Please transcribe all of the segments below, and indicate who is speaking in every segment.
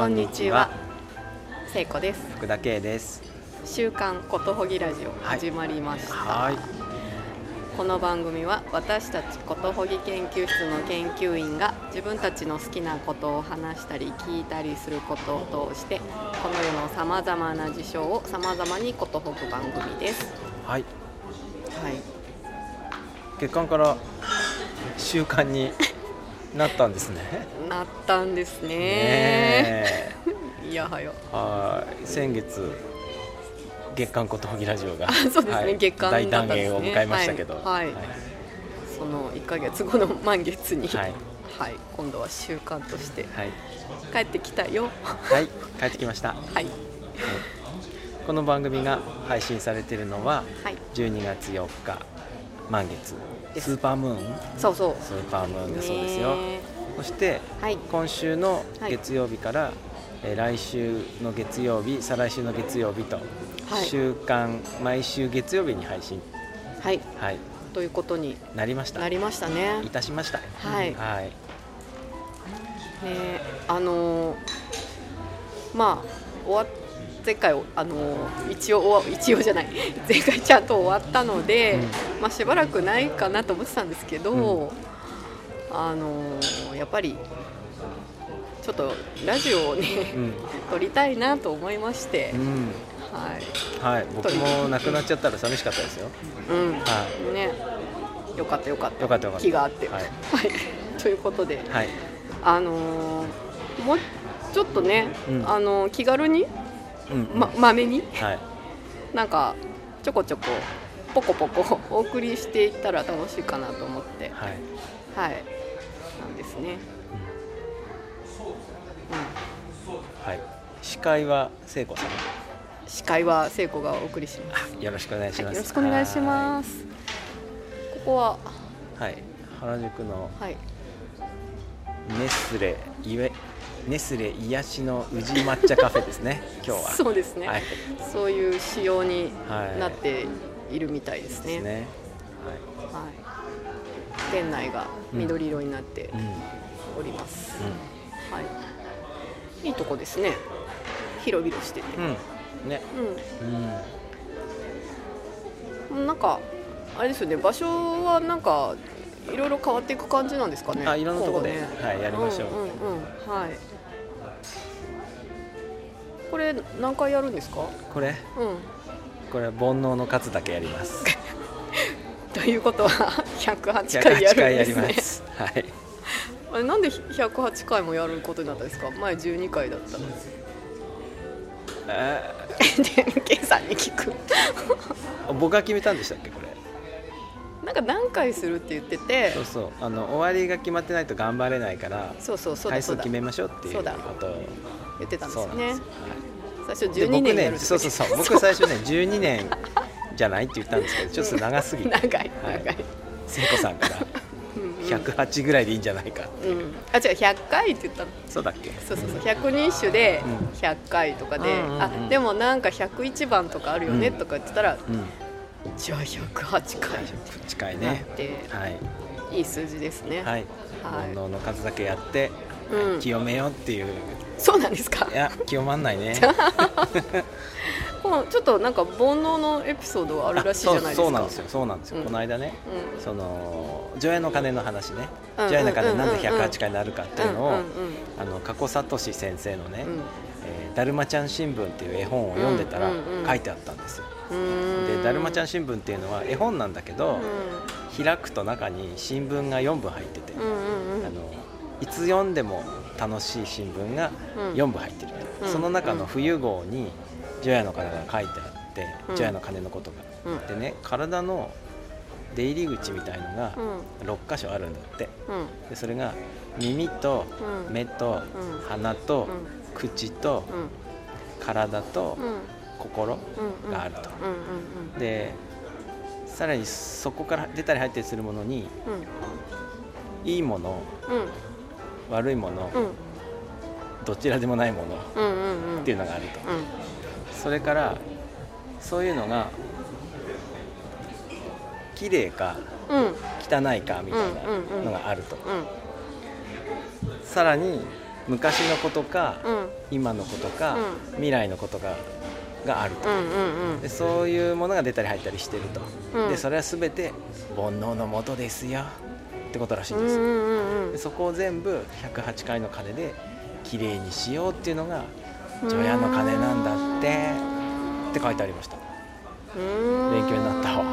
Speaker 1: こんにちは。聖子です。
Speaker 2: 福田圭です。
Speaker 1: 週刊ことほぎラジオ始まりました。
Speaker 2: はい。
Speaker 1: この番組は私たちことほぎ研究室の研究員が自分たちの好きなことを話したり聞いたりすることを通してこの世のさまざまな事象をさまざまにことほぐ番組です。
Speaker 2: はい。
Speaker 1: はい。
Speaker 2: 月間から週間になったんですね。
Speaker 1: なったんですね。いやはよ。
Speaker 2: はい。先月月間ことほぎラジオが、
Speaker 1: あそうですね
Speaker 2: はい
Speaker 1: 月間だったんですね
Speaker 2: 大団円を迎えましたけど、
Speaker 1: はいはいその1ヶ月後の満月に、
Speaker 2: はい
Speaker 1: はい、今度は習慣として
Speaker 2: はい
Speaker 1: 帰ってきたよ。
Speaker 2: はい帰ってきました。
Speaker 1: はい。
Speaker 2: この番組が配信されているのは
Speaker 1: はい。
Speaker 2: 12月4日満月
Speaker 1: です。
Speaker 2: スーパームーン？
Speaker 1: そうそう。
Speaker 2: スーパームーンだそうですよ。
Speaker 1: ね。
Speaker 2: そして
Speaker 1: はい。
Speaker 2: 今週の
Speaker 1: はい。
Speaker 2: 月曜日から、えー来週の月曜日再来週の月曜日と、
Speaker 1: はい。
Speaker 2: 週間毎週月曜日に配信、
Speaker 1: はい。
Speaker 2: はい、
Speaker 1: ということに
Speaker 2: なりました。
Speaker 1: なりましたね。
Speaker 2: いたしました。
Speaker 1: はい。
Speaker 2: はい。
Speaker 1: ねあのーまあ終わっ前回あのー一応一応じゃない。前回ちゃんと終わったので、
Speaker 2: うん。
Speaker 1: まあしばらくないかなと思ってたんですけど、
Speaker 2: うん。
Speaker 1: あのーやっぱりちょっとラジオをね、
Speaker 2: うん、
Speaker 1: 撮りたいなと思いまして
Speaker 2: う、ん。
Speaker 1: はい、
Speaker 2: はい、僕も亡くなっちゃったら寂しかったですよ。
Speaker 1: うん、
Speaker 2: は
Speaker 1: ね、よかったよかった。
Speaker 2: よかったよかった。
Speaker 1: 気があって、
Speaker 2: はい。
Speaker 1: はい、ということで、
Speaker 2: はい。
Speaker 1: あのーもうちょっとね、
Speaker 2: うん。
Speaker 1: あのー気軽に、
Speaker 2: うん、うん。
Speaker 1: ま、まめに？
Speaker 2: はい。
Speaker 1: なんかちょこちょこポコポコ お送りしていったら楽しいかなと思って。
Speaker 2: はい、
Speaker 1: はい。なんですね、
Speaker 2: はい、司会は聖子さん。
Speaker 1: うん、司会は聖子がお送りします。
Speaker 2: よろしくお願いし
Speaker 1: はい、
Speaker 2: ます、
Speaker 1: よろしくお願いします。ここは？
Speaker 2: はい、はい、原宿の
Speaker 1: はい。
Speaker 2: ネスレいえネスレ癒しの宇治抹茶カフェですね 今日は。
Speaker 1: そうですね、
Speaker 2: はい。
Speaker 1: そういう仕様に
Speaker 2: はい
Speaker 1: なっているみたいですね,、
Speaker 2: ですね
Speaker 1: はい、店内が緑色になって
Speaker 2: はい、うん。うん
Speaker 1: おります、はい、いいとこですね。広々してて、
Speaker 2: うん。ね。うん。
Speaker 1: うん、なんかあれですよね。場所はなんかいろいろ変わっていく感じなんですかね。
Speaker 2: あいろんなとこで
Speaker 1: 今後ね
Speaker 2: はいやりましょう。
Speaker 1: うんうんうんはい。これ何回やるんですか？
Speaker 2: これ？
Speaker 1: うん。
Speaker 2: これは煩悩の数だけやります。
Speaker 1: ということは108回や
Speaker 2: 108回やり
Speaker 1: るんですね。
Speaker 2: ます。はい。
Speaker 1: あれなんで108回もやることになったんですか？前12回だったの。
Speaker 2: あ
Speaker 1: で K さんに聞く。
Speaker 2: ー僕が決めたんでしたっけ？
Speaker 1: なんか何回するって言ってて
Speaker 2: そうそうあの終わりが決まってないと頑張れないから
Speaker 1: そうそうそう
Speaker 2: 回数決めましょうっていうことを。
Speaker 1: 言ってたんですよね。
Speaker 2: そうなんです、
Speaker 1: 最初
Speaker 2: で
Speaker 1: 12年
Speaker 2: 僕ねそうそうそう。僕最初ね 12年じゃないって言ったんですけどちょっと長すぎて。
Speaker 1: 長い長い、
Speaker 2: 聖子さんから。
Speaker 1: うんうん。
Speaker 2: 108ぐらいでいいんじゃないか
Speaker 1: う。ん、あ違う100回って言ったの。
Speaker 2: そうだっけ？
Speaker 1: そうそうそう。百人一首で
Speaker 2: うん。
Speaker 1: 100回とかで、
Speaker 2: うんうんうん
Speaker 1: あでもなんか101番とかあるよね
Speaker 2: うん
Speaker 1: とか言ってたら、
Speaker 2: うん
Speaker 1: じゃあ108回なっ
Speaker 2: 近いね。
Speaker 1: て、
Speaker 2: はい。
Speaker 1: いい数字ですね、
Speaker 2: はい。
Speaker 1: はい。
Speaker 2: 煩悩の数だけやって
Speaker 1: うん、
Speaker 2: 清めようっていう。
Speaker 1: そうなんですか？
Speaker 2: いや清まんないね。
Speaker 1: こうちょっとなんか煩悩のエピソードあるらしいじゃないですか。
Speaker 2: そうそうなんですよ。そうなんですよ、
Speaker 1: うん。
Speaker 2: この間ね
Speaker 1: うん。
Speaker 2: その除夜の鐘の話ね。
Speaker 1: うん
Speaker 2: 除夜の鐘なんで
Speaker 1: うんうんうん。
Speaker 2: 108回になるかっていうのを、
Speaker 1: うんうん
Speaker 2: あの加古聡先生のね
Speaker 1: うん「
Speaker 2: えーだるまちゃん新聞」っていう絵本を読んでたら書いてあったんですよ、
Speaker 1: うん
Speaker 2: で「だるまちゃん新聞」っていうのは絵本なんだけど、
Speaker 1: う
Speaker 2: 開くと中に新聞が4部入ってて、あのいつ読んでも楽しい新聞が
Speaker 1: うん。
Speaker 2: 4部入ってる。と、
Speaker 1: うん。
Speaker 2: その中の冬号に除夜の鐘が書いてあって
Speaker 1: うん。
Speaker 2: 除夜の鐘のことが、
Speaker 1: うん
Speaker 2: でね体の出入り口みたいのが
Speaker 1: うん。
Speaker 2: 6箇所あるんだって。
Speaker 1: うん。
Speaker 2: でそれが耳と
Speaker 1: うん。
Speaker 2: 目と
Speaker 1: うん。
Speaker 2: 鼻と
Speaker 1: うん。
Speaker 2: 口と
Speaker 1: うん。
Speaker 2: 体と
Speaker 1: うん
Speaker 2: 心
Speaker 1: うん
Speaker 2: があると。でさらにそこから出たり入ったりするものに
Speaker 1: うん。
Speaker 2: いいもの
Speaker 1: うん。
Speaker 2: 悪いもの
Speaker 1: うん。
Speaker 2: どちらでもないものっていうのがあると。
Speaker 1: うん。
Speaker 2: それからそういうのが綺麗か
Speaker 1: うん。
Speaker 2: 汚いかみたいなのがあると。
Speaker 1: うん。
Speaker 2: さらに昔のことか、
Speaker 1: うん。
Speaker 2: 今のことか、
Speaker 1: う
Speaker 2: 未来のことががあると、
Speaker 1: うんうんうん。
Speaker 2: でそういうものが出たり入ったりしてると、
Speaker 1: うん。
Speaker 2: でそれは全て煩悩のもとですよ。ってことらしいんです。よ、
Speaker 1: うんうん
Speaker 2: そこを全部108回の鐘できれいにしようっていうのが
Speaker 1: うん。
Speaker 2: 除夜の鐘なんだって。って書いてありました。
Speaker 1: うん。
Speaker 2: 勉強になったわ。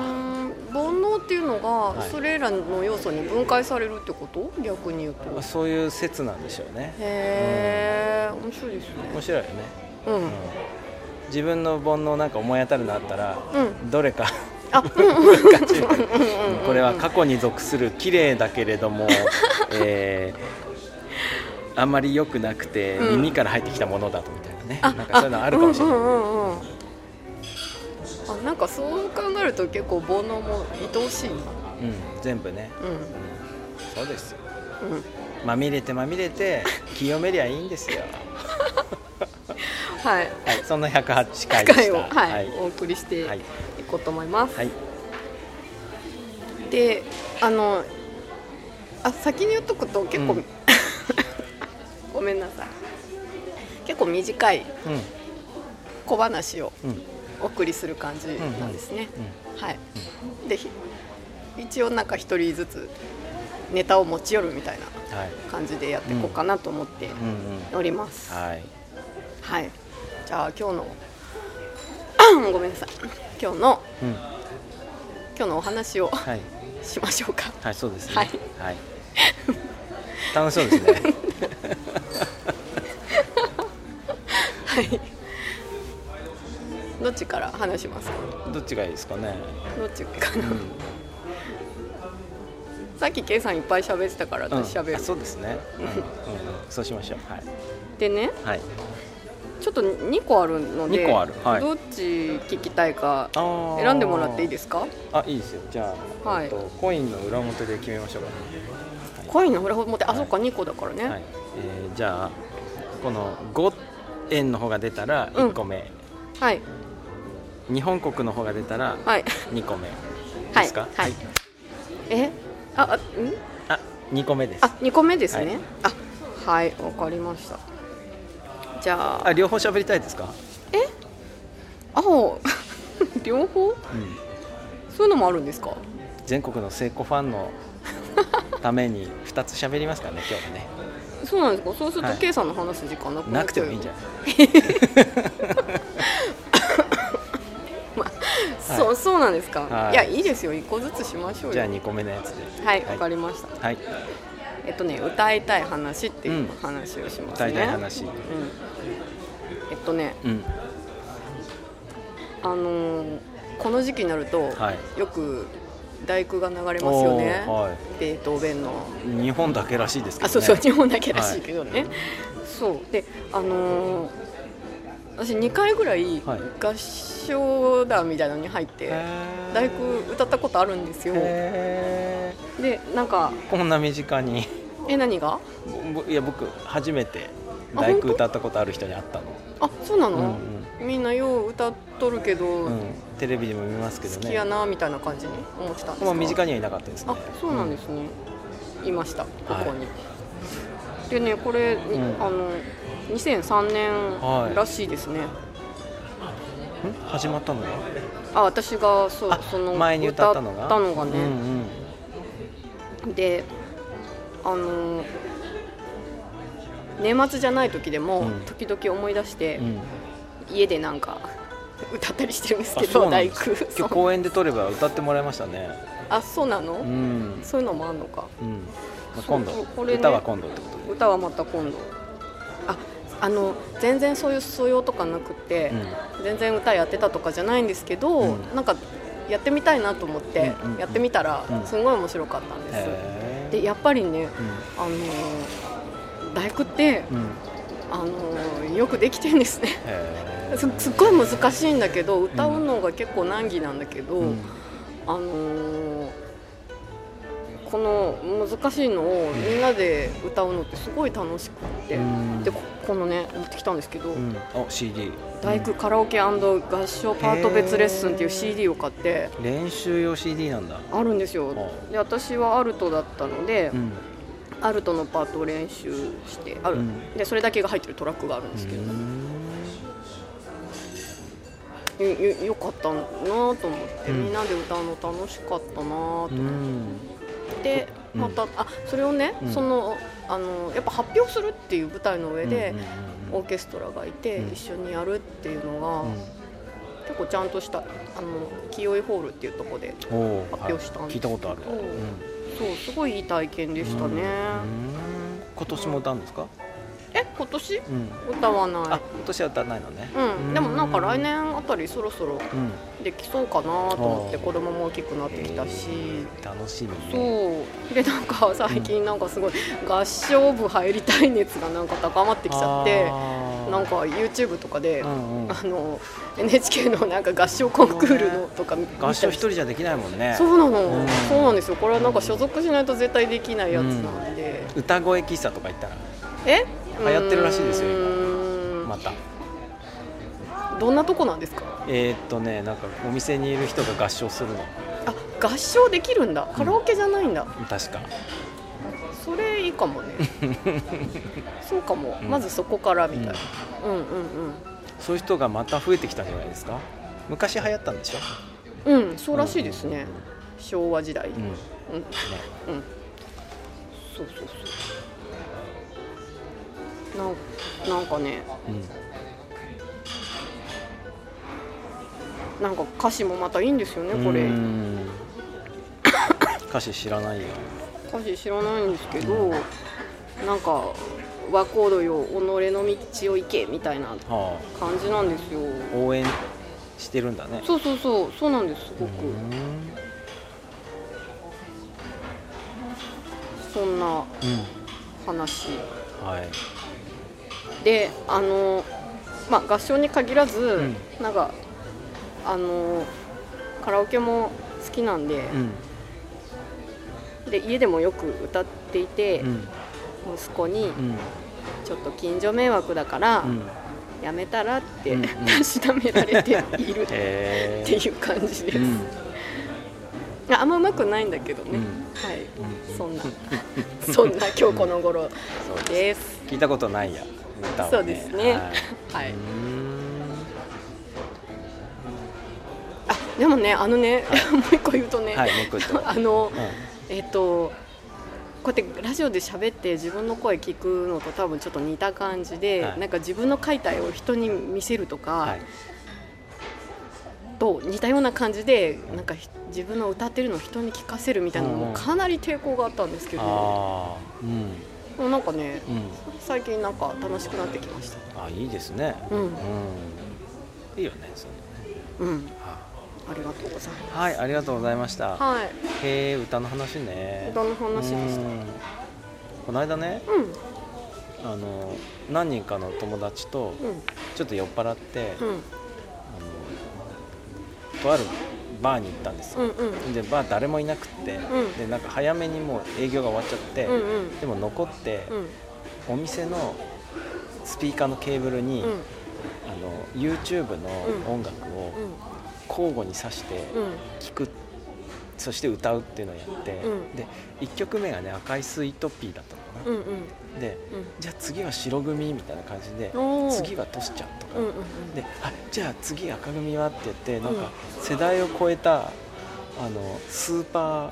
Speaker 1: 煩悩っていうのが
Speaker 2: い。
Speaker 1: それらの要素に分解されるってこと？逆に言うと。
Speaker 2: まあそういう説なんでしょうね。
Speaker 1: へえ面白いですね。
Speaker 2: 面白いよね、
Speaker 1: うん。
Speaker 2: うん自分の煩悩なんか思い当たるのあったら、
Speaker 1: うん。
Speaker 2: どれか。これは過去に属する綺麗だけれども、えーあんまり良くなくて
Speaker 1: うん。
Speaker 2: 耳から入ってきたものだとみたいなね、
Speaker 1: あ
Speaker 2: なんかそういうのあるかもしれない、
Speaker 1: あなんかそう考えると結構煩悩も愛おしいな。
Speaker 2: うん全部ね、
Speaker 1: う
Speaker 2: うん。そうですよ。
Speaker 1: んうん。
Speaker 2: まみれてまみれて清めりゃいいんですよ
Speaker 1: はい。
Speaker 2: はいそんな108回で
Speaker 1: 回を、はい
Speaker 2: はい。
Speaker 1: お送りしてい
Speaker 2: はい。
Speaker 1: こうと思います、
Speaker 2: はい。
Speaker 1: であのあ先に言っとくと結構、
Speaker 2: うん。
Speaker 1: ごめんなさい。結構短い小話をお送りする感じなんですね、
Speaker 2: うん。
Speaker 1: はい。でひ一応なんか一人ずつネタを持ち寄るみたいな
Speaker 2: はい。
Speaker 1: 感じでやっていこうかなと思っております、
Speaker 2: はい。
Speaker 1: はいじゃあ今日の ごめんなさい。今日の
Speaker 2: うん。
Speaker 1: 今日のお話を
Speaker 2: はい。
Speaker 1: しましょうか。
Speaker 2: はいそうですね。
Speaker 1: はい。
Speaker 2: はい。楽しそうですね。
Speaker 1: はい。どっちから話しますか？
Speaker 2: どっちがいいですかね。
Speaker 1: どっちかな、
Speaker 2: うん。
Speaker 1: さっき K さんいっぱい喋ってたから私喋る、
Speaker 2: うん。あそうですね。うんうん。うん。そうしましょう。はい。
Speaker 1: でね
Speaker 2: はい
Speaker 1: ちょっと2個あるので
Speaker 2: 二個あるはい。
Speaker 1: どっち聞きたいか選んでもらっていいですか？
Speaker 2: あいいですよ。じゃあ、
Speaker 1: はい。
Speaker 2: えっとコインの裏表で決めましょうか。
Speaker 1: コインの裏表？あ、
Speaker 2: はい。
Speaker 1: そっか2個だからね、
Speaker 2: はい、えーじゃあこの5円の方が出たら1個目、
Speaker 1: はい。
Speaker 2: 日本国の方が出たら
Speaker 1: はい。
Speaker 2: 2個目。
Speaker 1: は い
Speaker 2: ですか？
Speaker 1: はい。え？ああん？
Speaker 2: あ2個目です。
Speaker 1: あ2個目ですね、あはいわかりましたじゃあ。
Speaker 2: あ両方喋りたいですか、
Speaker 1: あ 両方？
Speaker 2: うん、
Speaker 1: そういうのもあるんですか？
Speaker 2: 全国の聖子ファンのために2つ喋りますからね今日はね。
Speaker 1: そうなんですか？そうすると
Speaker 2: はい。
Speaker 1: K さんの話す時間なくな
Speaker 2: くてもいいんじゃない？
Speaker 1: そうそうなんですか、
Speaker 2: はい。
Speaker 1: い、やいいですよ。一個ずつしましょうよ。
Speaker 2: じゃあ2個目のやつで。
Speaker 1: はいわ、
Speaker 2: はい。
Speaker 1: かりました。
Speaker 2: はい
Speaker 1: えっとね歌いたい話っていう話をしますね、
Speaker 2: 歌いたい話。
Speaker 1: うん、えっとね
Speaker 2: うん。
Speaker 1: あのーこの時期になると、
Speaker 2: はい。
Speaker 1: よく大工が流れますよね、
Speaker 2: はい。
Speaker 1: ベートーベンの。
Speaker 2: 日本だけらしいですけど、ね、
Speaker 1: あそうそう日本だけらしいけどね、そう。であのー私2回ぐらい
Speaker 2: はい。
Speaker 1: 合唱団みたいなのに入って、大工歌ったことあるんですよ。
Speaker 2: へ
Speaker 1: でなんか
Speaker 2: ーこんな身近に
Speaker 1: え何が？
Speaker 2: ぼいや僕初めて
Speaker 1: あ
Speaker 2: 大工歌ったことある人に会ったの。
Speaker 1: あそうなの、
Speaker 2: うん
Speaker 1: みんなよう歌っとるけど、
Speaker 2: うん、うん、テレビでも見ますけどね。
Speaker 1: 好きやなみたいな感じに思ってたんですか
Speaker 2: まあ身近にはいなかったですね。
Speaker 1: あそうなんですね、いましたこ
Speaker 2: はい。
Speaker 1: こに、でねこれ、
Speaker 2: ん。
Speaker 1: あの2003
Speaker 2: はい。
Speaker 1: 年らしいですね、
Speaker 2: うん？ん始まったのが？
Speaker 1: あ私がそその
Speaker 2: 前に歌ったのが？
Speaker 1: 歌ったのがね、
Speaker 2: うんうん。
Speaker 1: であの年末じゃない時でも、
Speaker 2: うん。
Speaker 1: 時々思い出して、
Speaker 2: うん。
Speaker 1: 家でなんか歌ったりしてるんです
Speaker 2: あ
Speaker 1: けど大工。
Speaker 2: 今日公園で撮れば歌ってもらいましたね。
Speaker 1: あそうなの、
Speaker 2: うん、
Speaker 1: そういうのもあんのか。
Speaker 2: うん。まあ、今度、
Speaker 1: これね
Speaker 2: 歌は今度ってことで。
Speaker 1: 歌はまた今度。ああの全然そういう素養とかなくって、全然歌やってたとかじゃないんですけど、
Speaker 2: うん。
Speaker 1: なんかやってみたいなと思って
Speaker 2: うんうんうん。
Speaker 1: やってみたら
Speaker 2: うん。
Speaker 1: すごい面白かったんです、
Speaker 2: へ
Speaker 1: でやっぱりね
Speaker 2: ー
Speaker 1: あのー大工ってあのーよくできてるんですね。すすっごい難しいんだけど歌うのが結構難儀なんだけど、
Speaker 2: うん。
Speaker 1: あのーこの難しいのをみんなで歌うのってすごい楽しくって、
Speaker 2: うん。
Speaker 1: でここのね持ってきたんですけど、
Speaker 2: うん、お CD
Speaker 1: 大工カラオケ合唱パート別レッスンっていう CD を買って
Speaker 2: 練習用 CD なんだ。
Speaker 1: あるんですよ。
Speaker 2: あ
Speaker 1: で私はアルトだったので
Speaker 2: う、ん。
Speaker 1: アルトのパートを練習してある、
Speaker 2: うん。
Speaker 1: でそれだけが入ってるトラックがあるんですけど、よよよかったなと思って、
Speaker 2: うん。
Speaker 1: みんなで歌うの楽しかったなと思って。
Speaker 2: うん
Speaker 1: で
Speaker 2: うん。
Speaker 1: また、あそれをね、
Speaker 2: うん。
Speaker 1: そのあのやっぱ発表するっていう舞台の上で、オーケストラがいて、
Speaker 2: うん。
Speaker 1: 一緒にやるっていうのが、
Speaker 2: うん。
Speaker 1: 結構ちゃんとしたあの清居ホールっていうところで発表したんです
Speaker 2: はい聞いたことある。
Speaker 1: そうそうすごいいい体験でしたね、
Speaker 2: うん。今年も歌うんですか、
Speaker 1: え今年？
Speaker 2: うん、
Speaker 1: 歌わない。
Speaker 2: あ今年は歌わないのね。
Speaker 1: うん、でもなんか来年あたりそろそろ
Speaker 2: うん。
Speaker 1: できそうかなと思って子供も大きくなってきたし、
Speaker 2: えー楽しみね。
Speaker 1: そう。でなんか最近なんかすごい合唱部入りたい熱がなんか高まってきちゃってなんか YouTube とかで、あの NHK のなんか合唱コンクールのとか
Speaker 2: 合唱一人じゃできないもんね。
Speaker 1: そうなの、
Speaker 2: うん。
Speaker 1: そうなんですよ。これはなんか所属しないと絶対できないやつなんで、
Speaker 2: 歌声喫茶とか行ったら。
Speaker 1: え？
Speaker 2: 流行ってるらしいですよ今。また。
Speaker 1: どんなとこなんですか？
Speaker 2: えーっとねなんかお店にいる人が合唱するの。
Speaker 1: あ合唱できるんだ。カラオケじゃないんだ、
Speaker 2: 確か。
Speaker 1: それいいかもね。そうかも、
Speaker 2: うん。
Speaker 1: まずそこからみたいな、うん、うん
Speaker 2: そういう人がまた増えてきたんじゃないですか？昔流行ったんでしょ、
Speaker 1: うんうんそうらしいですね、昭和時代、
Speaker 2: うん。ね、
Speaker 1: うん。うん。そうそうそうなんなんかね
Speaker 2: うん
Speaker 1: なんか歌詞もまたいいんですよねこれ。
Speaker 2: うん歌詞知らないよ。
Speaker 1: 歌詞知らないんですけどなんか「和コードよ己の道を行け」みたいな
Speaker 2: は
Speaker 1: 感じなんですよ。
Speaker 2: あ、応援してるんだね。
Speaker 1: そうそうそうそうなんですすごく。
Speaker 2: うん。
Speaker 1: そんな
Speaker 2: うん。
Speaker 1: 話。
Speaker 2: はい
Speaker 1: であのまあ合唱に限らず、
Speaker 2: ん。
Speaker 1: なんかあのカラオケも好きなんで
Speaker 2: う、ん。
Speaker 1: で家でもよく歌っていて、
Speaker 2: うん。
Speaker 1: 息子に
Speaker 2: うん。
Speaker 1: ちょっと近所迷惑だから、
Speaker 2: うん。
Speaker 1: やめたらって、
Speaker 2: うんうん。
Speaker 1: たしなめられている っ
Speaker 2: へ
Speaker 1: ていう感じです、あんまうまくないんだけどね、
Speaker 2: うん。
Speaker 1: はい、
Speaker 2: うん。
Speaker 1: そんな。そんな今日この頃
Speaker 2: そう
Speaker 1: です。
Speaker 2: 聞いたことないや歌をね。
Speaker 1: そうですね。
Speaker 2: はい。
Speaker 1: あでもねあのね、もう一個言うとね、あの
Speaker 2: うん。
Speaker 1: えっとこうやってラジオで喋って自分の声聞くのと多分ちょっと似た感じで、
Speaker 2: はい。
Speaker 1: なんか自分の書いた絵を人に見せるとか、
Speaker 2: はい。
Speaker 1: と似たような感じでなんかひ自分の歌ってるのを人に聞かせるみたいなのもかなり抵抗があったんですけど、
Speaker 2: うん
Speaker 1: なんかね
Speaker 2: うん。
Speaker 1: 最近なんか楽しくなってきました。
Speaker 2: あいいですね。
Speaker 1: うん。
Speaker 2: うん。いいよねそれね。
Speaker 1: うん。あ。りがとうございま
Speaker 2: はいありがとうございました。
Speaker 1: すはい。
Speaker 2: へえ歌の話ね。
Speaker 1: 歌の話でした。
Speaker 2: うん。この間ね
Speaker 1: うん。
Speaker 2: あの何人かの友達と
Speaker 1: うん。
Speaker 2: ちょっと酔っ払って、
Speaker 1: うん。
Speaker 2: あのとあるバーに行ったんですよ、
Speaker 1: うんうん。
Speaker 2: でバー誰もいなくって、
Speaker 1: ん。
Speaker 2: でなんか早めにもう営業が終わっちゃって、
Speaker 1: うんうん。
Speaker 2: でも残って、
Speaker 1: うん。
Speaker 2: お店のスピーカーのケーブルに、
Speaker 1: うん。
Speaker 2: あの YouTube の音楽を交互に挿して
Speaker 1: うん。
Speaker 2: 聴く、そして歌うっていうのをやって、
Speaker 1: うん。
Speaker 2: で1曲目がね「赤いスイートピー」だったのかな、
Speaker 1: うんうん。
Speaker 2: でじゃあ次は白組みたいな感じで次はトシちゃんとか、
Speaker 1: うんうんうん。
Speaker 2: であじゃあ次赤組はって言ってなんか世代を超えたあのスーパー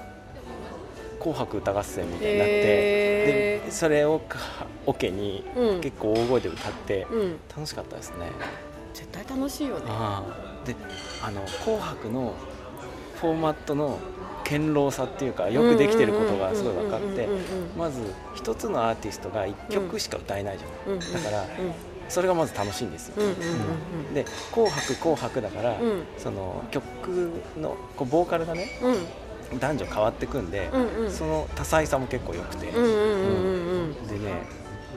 Speaker 2: 紅白歌合戦みたいになって、
Speaker 1: へー。
Speaker 2: でそれをかオケに
Speaker 1: うん。
Speaker 2: 結構大声で歌って
Speaker 1: うん。
Speaker 2: 楽しかったですね、
Speaker 1: 絶対楽しいよね。
Speaker 2: であの「紅白」のフォーマットの堅牢さっていうかよくできてることがすごい分かってまず一つのアーティストが1曲しか歌えないじゃない、だから
Speaker 1: うん。
Speaker 2: それがまず楽しいんですよ、で「紅白」「紅白」だから、
Speaker 1: うん。
Speaker 2: その曲のこうボーカルがね
Speaker 1: うん。
Speaker 2: 男女変わってくんで、その多彩さも結構良くて、でね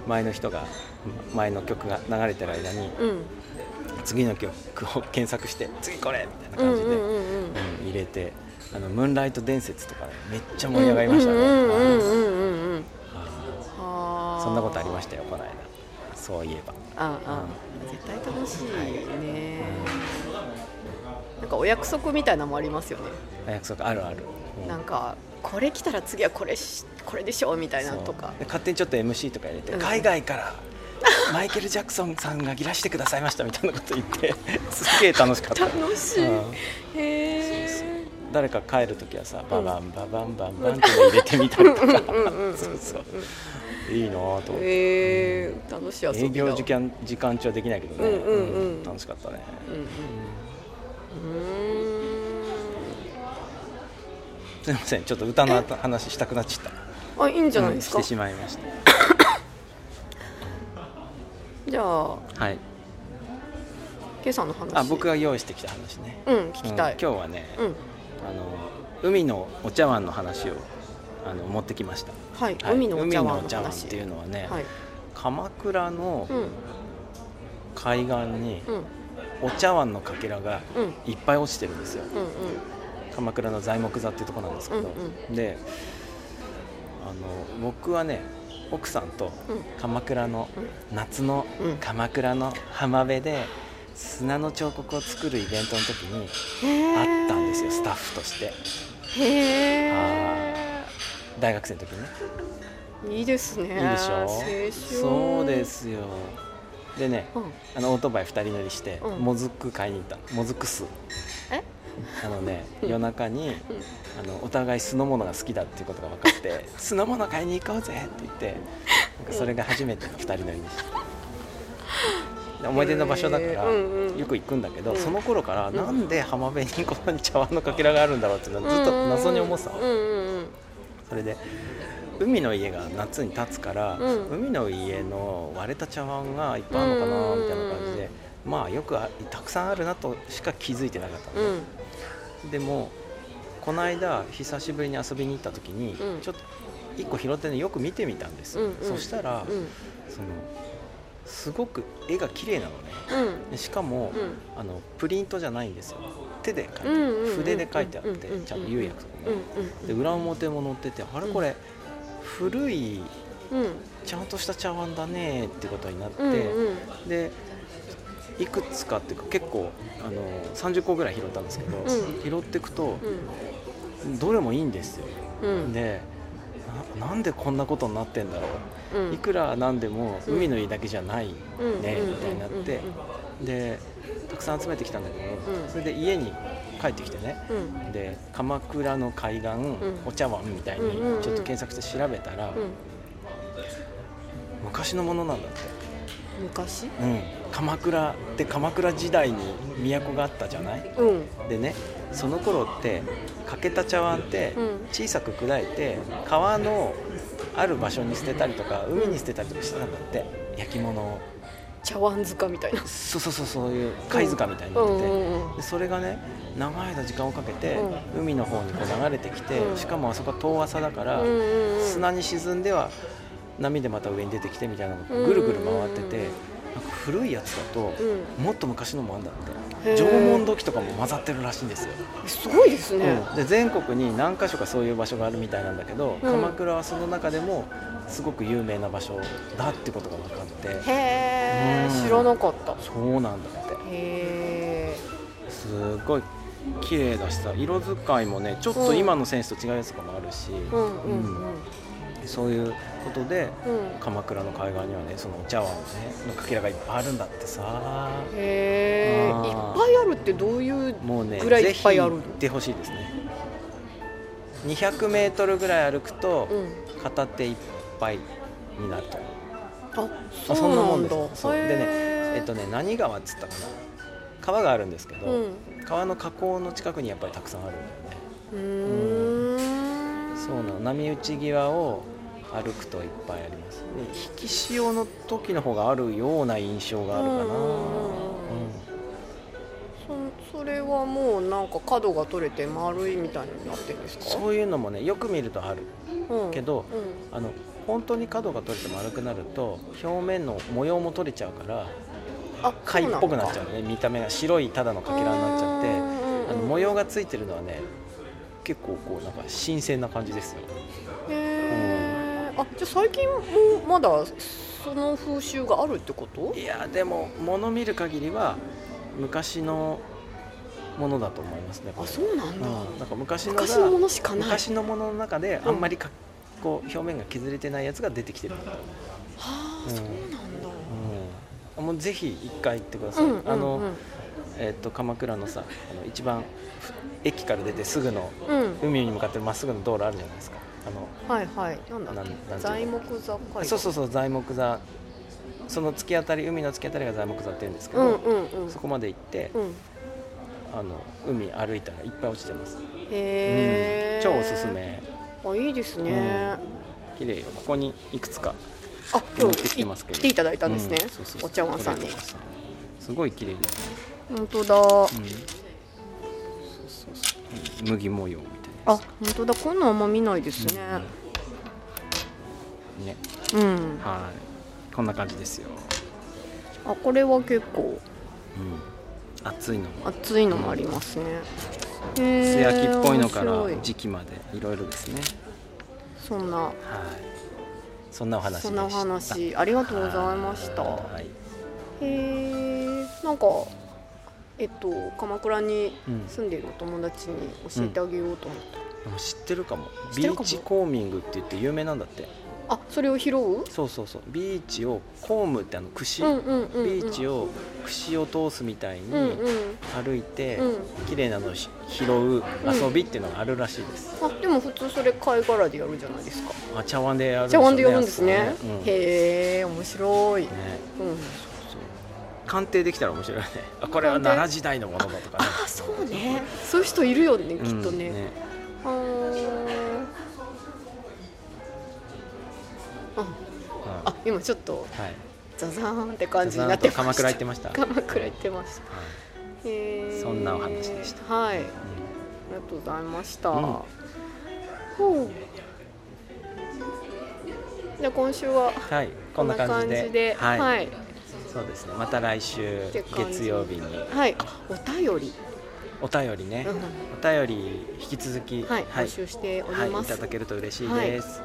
Speaker 2: 前の人が前の曲が流れてる間に次の曲を検索して次これみたいな感じで、
Speaker 1: うんうんうんうん
Speaker 2: うん入れてあのムーンライト伝説とかねめっちゃ盛り上がりましたね、
Speaker 1: うんうんうんうんうんうん
Speaker 2: あ
Speaker 1: あー
Speaker 2: ーそんなことありましたよこの間。そういえば。
Speaker 1: ああ絶対楽しいね。なんかお約束みたいなのもありますよね。
Speaker 2: お約束あるある、うん。
Speaker 1: なんかこれ来たら次はこれしこれでしょみたいなのとか。
Speaker 2: 勝手にちょっと MC とか入れて、
Speaker 1: うん。
Speaker 2: 海外からマイケル・ジャクソンさんがいらしてくださいましたみたいなこと言って すげえ楽しかった。
Speaker 1: 楽しい、
Speaker 2: うん。
Speaker 1: へえ
Speaker 2: 誰か帰る時はさババンババンバンバンって入れてみたりとか。いいなぁと思って。
Speaker 1: へえ楽しい遊びだ
Speaker 2: 営業時間時間中はできないけどね、
Speaker 1: うんうん。うん。
Speaker 2: 楽しかったね。
Speaker 1: うんうん。うーん。
Speaker 2: すいません。ちょっと歌の話したくなっちゃった。
Speaker 1: あいいんじゃないですか、
Speaker 2: うん。してしまいました
Speaker 1: じゃあ
Speaker 2: はい。
Speaker 1: ケイさんの話。
Speaker 2: あ僕が用意してきた話ね、
Speaker 1: うん聞きたい、
Speaker 2: うん今日はね、
Speaker 1: うん。
Speaker 2: あの海のお茶碗の話をあの持ってきました、
Speaker 1: はい、
Speaker 2: はい。
Speaker 1: 海のお茶碗
Speaker 2: っ
Speaker 1: 話。
Speaker 2: ていうのはね、
Speaker 1: はい。
Speaker 2: 鎌倉の
Speaker 1: うん。
Speaker 2: 海岸に
Speaker 1: うん。
Speaker 2: お茶碗のかけらが
Speaker 1: うん。
Speaker 2: いっぱい落ちてるんですよ。
Speaker 1: うん
Speaker 2: 鎌倉の材木座っていうところなんですけど、
Speaker 1: うん。
Speaker 2: であの僕はね奥さんと
Speaker 1: うん。
Speaker 2: 鎌倉の夏の
Speaker 1: うん。
Speaker 2: 鎌倉の浜辺で砂の彫刻を作るイベントの時にあったんですよスタッフとして。
Speaker 1: へえ
Speaker 2: 大学生の時にね。
Speaker 1: いいですね。
Speaker 2: いいでしょそうですよでね
Speaker 1: うん。
Speaker 2: あのオートバイ2人乗りして
Speaker 1: うん。
Speaker 2: もずく買いに行った。のもずく酢
Speaker 1: え？
Speaker 2: あのね
Speaker 1: うん。
Speaker 2: 夜中にあのお互い酢の物が好きだっていうことが分かって「酢の物買いに行こうぜ」って言ってなんかそれが初めての2人乗りでした。で思い出の場所だからよく行くんだけど、
Speaker 1: うん。
Speaker 2: その頃から
Speaker 1: うん。
Speaker 2: なんで浜辺にここに茶碗のかけらがあるんだろうっていうのはずっと謎に思ってたのそれで海の家が夏に建つから、
Speaker 1: うん。
Speaker 2: 海の家の割れた茶碗がいっぱいあるのかなみたいな感じで、まあよくあたくさんあるなとしか気づいてなかったのね、
Speaker 1: うん。
Speaker 2: でもこの間久しぶりに遊びに行った時に、
Speaker 1: うん。
Speaker 2: ちょっと1個拾ってねよく見てみたんですよ、
Speaker 1: うんうん。
Speaker 2: そしたら、
Speaker 1: うん。
Speaker 2: そのすごく絵が綺麗なのね。
Speaker 1: うん。
Speaker 2: でしかも、
Speaker 1: うん。
Speaker 2: あのプリントじゃないんですよ。手で描いて、筆で描いてあって、ちゃんと釉薬とか
Speaker 1: うん
Speaker 2: ね、で裏表も載っててあれこれ古い
Speaker 1: うん。うん
Speaker 2: ちゃんとした茶碗だねってことになって、
Speaker 1: うんうん。
Speaker 2: でいくつかっていうか結構あの30個ぐらい拾ったんですけど、
Speaker 1: うん。
Speaker 2: 拾っていくと
Speaker 1: うん。
Speaker 2: どれもいいんですよ、
Speaker 1: うん。
Speaker 2: でななんでこんなことになってんだろう、
Speaker 1: うん。
Speaker 2: いくらなんでも
Speaker 1: うん。
Speaker 2: 海の家だけじゃないね、
Speaker 1: うん。
Speaker 2: みたいになって、でたくさん集めてきたんだけど、
Speaker 1: うん。
Speaker 2: それで家に帰ってきてね。
Speaker 1: うん。
Speaker 2: で鎌倉の海岸、お茶碗みたいにちょっと検索して調べたら、
Speaker 1: うん。
Speaker 2: 昔のものなんだって、
Speaker 1: 昔？
Speaker 2: うん、鎌倉って鎌倉時代に都があったじゃない？
Speaker 1: うん。
Speaker 2: でねその頃って欠けた茶碗って
Speaker 1: うん。
Speaker 2: 小さく砕いて川のある場所に捨てたりとか海に捨てたりとかしてたんだって。焼き物を
Speaker 1: 茶碗塚みたいな。
Speaker 2: そうそうそうそういう貝塚みたいになってて、
Speaker 1: うんうん
Speaker 2: それがね長い間時間をかけて
Speaker 1: う
Speaker 2: 海の方にこう流れてきて、
Speaker 1: うん。
Speaker 2: しかもあそこは遠浅だから、砂に沈んでは波でまた上に出てきてみたいなのがぐるぐる回ってて、なんか古いやつだと、
Speaker 1: うん。
Speaker 2: もっと昔のもあんだって。縄文土器とかも混ざってるらしいんですよ、
Speaker 1: すごいですね。
Speaker 2: うん。で全国に何か所かそういう場所があるみたいなんだけど、
Speaker 1: うん。
Speaker 2: 鎌倉はその中でもすごく有名な場所だってことが分かって。
Speaker 1: へえ
Speaker 2: うん。
Speaker 1: 知らなかった。
Speaker 2: そうなんだって。
Speaker 1: へえ
Speaker 2: すごい綺麗だしさ色使いもねちょっと今のセンスと違うやつとかもあるし、
Speaker 1: うんうんうん。
Speaker 2: そういうことで
Speaker 1: うん。
Speaker 2: 鎌倉の海岸にはねそのお茶碗のねのかけらがいっぱいあるんだってさ。
Speaker 1: へえいっぱいあるってどういう
Speaker 2: もうね
Speaker 1: ぐらいいっぱいある？
Speaker 2: ぜひ行ってほしいですね。200メートルぐらい歩くと
Speaker 1: うん。
Speaker 2: 片手いっぱいになると。
Speaker 1: あそうなんだ
Speaker 2: です。そうでねえっとね何川っつったかな。川があるんですけど、
Speaker 1: うん。
Speaker 2: 川の河口の近くにやっぱりたくさんあるんだよね。
Speaker 1: うーん。
Speaker 2: そうなの。波打ち際を歩くといっぱいあります。で引き潮の時の方があるような印象があるかな、
Speaker 1: そそれはもうなんか角が取れて丸いみたいになってるんですか？
Speaker 2: そういうのもねよく見るとある
Speaker 1: うん。
Speaker 2: けど
Speaker 1: うん。
Speaker 2: あの本当に角が取れて丸くなると表面の模様も取れちゃうから
Speaker 1: あ
Speaker 2: 貝っぽくなっちゃ
Speaker 1: う
Speaker 2: うね見た目が。白いただのかけらになっちゃってあの模様
Speaker 1: が
Speaker 2: がついてるのはね結構こうなんか新鮮な感じですよ。
Speaker 1: へえあじゃあ最近もまだその風習があるってこと？
Speaker 2: いやでも物見る限りは昔のものだと思いますねこ
Speaker 1: あ
Speaker 2: れ
Speaker 1: そうなんだ、
Speaker 2: うん、なんか昔のが
Speaker 1: 昔のものしかない。
Speaker 2: 昔のものの中であんまりか、こう表面が削れてないやつが出てきてる。
Speaker 1: はあ、
Speaker 2: うん。
Speaker 1: そうなんだ。
Speaker 2: うん、もうぜひ一回行ってください、
Speaker 1: うんうんうん。
Speaker 2: あの、えっと鎌倉のさあの一番ふ駅から出てすぐの
Speaker 1: うん。
Speaker 2: 海に向かってまっすぐの道路あるじゃないですか。あの
Speaker 1: はいはい。なんだっけ？材木座街
Speaker 2: そうそうそう材木座。その突き当たり海の突き当たりが材木座って言うんですけど、
Speaker 1: うんうんうん。
Speaker 2: そこまで行って、
Speaker 1: うん。
Speaker 2: あの海歩いたらいっぱい落ちてます、
Speaker 1: へえ、
Speaker 2: うん。超おすすめ
Speaker 1: あいいですね、
Speaker 2: 綺麗よ。ここにいくつか
Speaker 1: あ今日
Speaker 2: てますけど。
Speaker 1: 来ていただいたんですね、
Speaker 2: うん
Speaker 1: お茶碗さんに。
Speaker 2: すごい綺麗です。ね、
Speaker 1: 本当だ、
Speaker 2: うん、そうそうそう。麦模様みたいな
Speaker 1: あ本当だ。こんなんあんま見ないですね。
Speaker 2: ね。
Speaker 1: うん、
Speaker 2: はい。こんな感じですよ、
Speaker 1: あこれは結構。
Speaker 2: うん、熱いのも。
Speaker 1: 熱いのもありますね、
Speaker 2: 素
Speaker 1: へ
Speaker 2: 焼きっぽいのから時期までいろいろですね。
Speaker 1: そんな。
Speaker 2: はい。そんなお話でした。
Speaker 1: そんなお話ありがとうございました。
Speaker 2: はい。
Speaker 1: へえなんかえっと鎌倉に
Speaker 2: うん。
Speaker 1: 住んでいるお友達に教えてあげようと思った、
Speaker 2: でも知ってるかも。
Speaker 1: 知ってるかも。
Speaker 2: ビーチコーミングって言って有名なんだって
Speaker 1: あそれを拾う？
Speaker 2: そうそうそう。ビーチをコームってあの串、
Speaker 1: うんうんうん、うん、
Speaker 2: ビーチを串を通すみたいに
Speaker 1: うんうん。
Speaker 2: 歩いて、
Speaker 1: うん。
Speaker 2: 綺麗なのをし拾う遊びっていうのがあるらしいです、
Speaker 1: あでも普通それ貝殻でやるじゃないですか。
Speaker 2: あ茶碗でやるんですよ
Speaker 1: 茶碗でやるんですね。
Speaker 2: ね。うん。ね
Speaker 1: へえ面白い、うん、
Speaker 2: そう鑑定できたら面白いね。あこれは奈良時代のものだとかね。
Speaker 1: あそうね。そういう人いるよねきっとね,、
Speaker 2: うんね
Speaker 1: 今ちょっと
Speaker 2: はい。
Speaker 1: ザザーンって感じになって
Speaker 2: 鎌倉行ってました、はい
Speaker 1: 鎌倉行ってました。へー。
Speaker 2: そんなお話でした。
Speaker 1: はい。あり
Speaker 2: う
Speaker 1: がとうございました、
Speaker 2: うん。
Speaker 1: ほう。じゃあ今週は
Speaker 2: んはい。こんな感じで。はい、
Speaker 1: はい、
Speaker 2: そうですね。また来週月曜日に。
Speaker 1: はい。あお便り、
Speaker 2: お便りね、
Speaker 1: う
Speaker 2: お便り引き続き
Speaker 1: はい、募集してお
Speaker 2: はい、い
Speaker 1: ります、
Speaker 2: ただけると嬉しいです、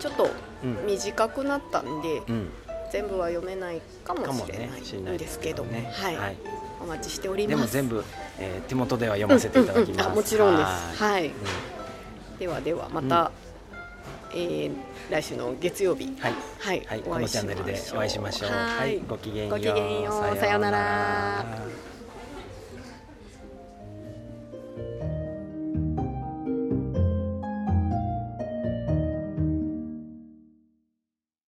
Speaker 1: ちょっと
Speaker 2: うん
Speaker 1: 短くなったんで、
Speaker 2: うん。
Speaker 1: 全部は読めないかもしれ
Speaker 2: ない
Speaker 1: んですけど
Speaker 2: ね。
Speaker 1: はい、
Speaker 2: はい。
Speaker 1: お待ちしております。
Speaker 2: でも全部、えー手元では読ませていただきます、
Speaker 1: うんうんもちろんです。はい。
Speaker 2: うん。
Speaker 1: ではではまた、えー来週の月曜日。
Speaker 2: はい。
Speaker 1: はい、
Speaker 2: はい、このチャンネルでお会いしましょう。
Speaker 1: は
Speaker 2: はい。い、ごきげんよう。
Speaker 1: ごきげんよう。さようなら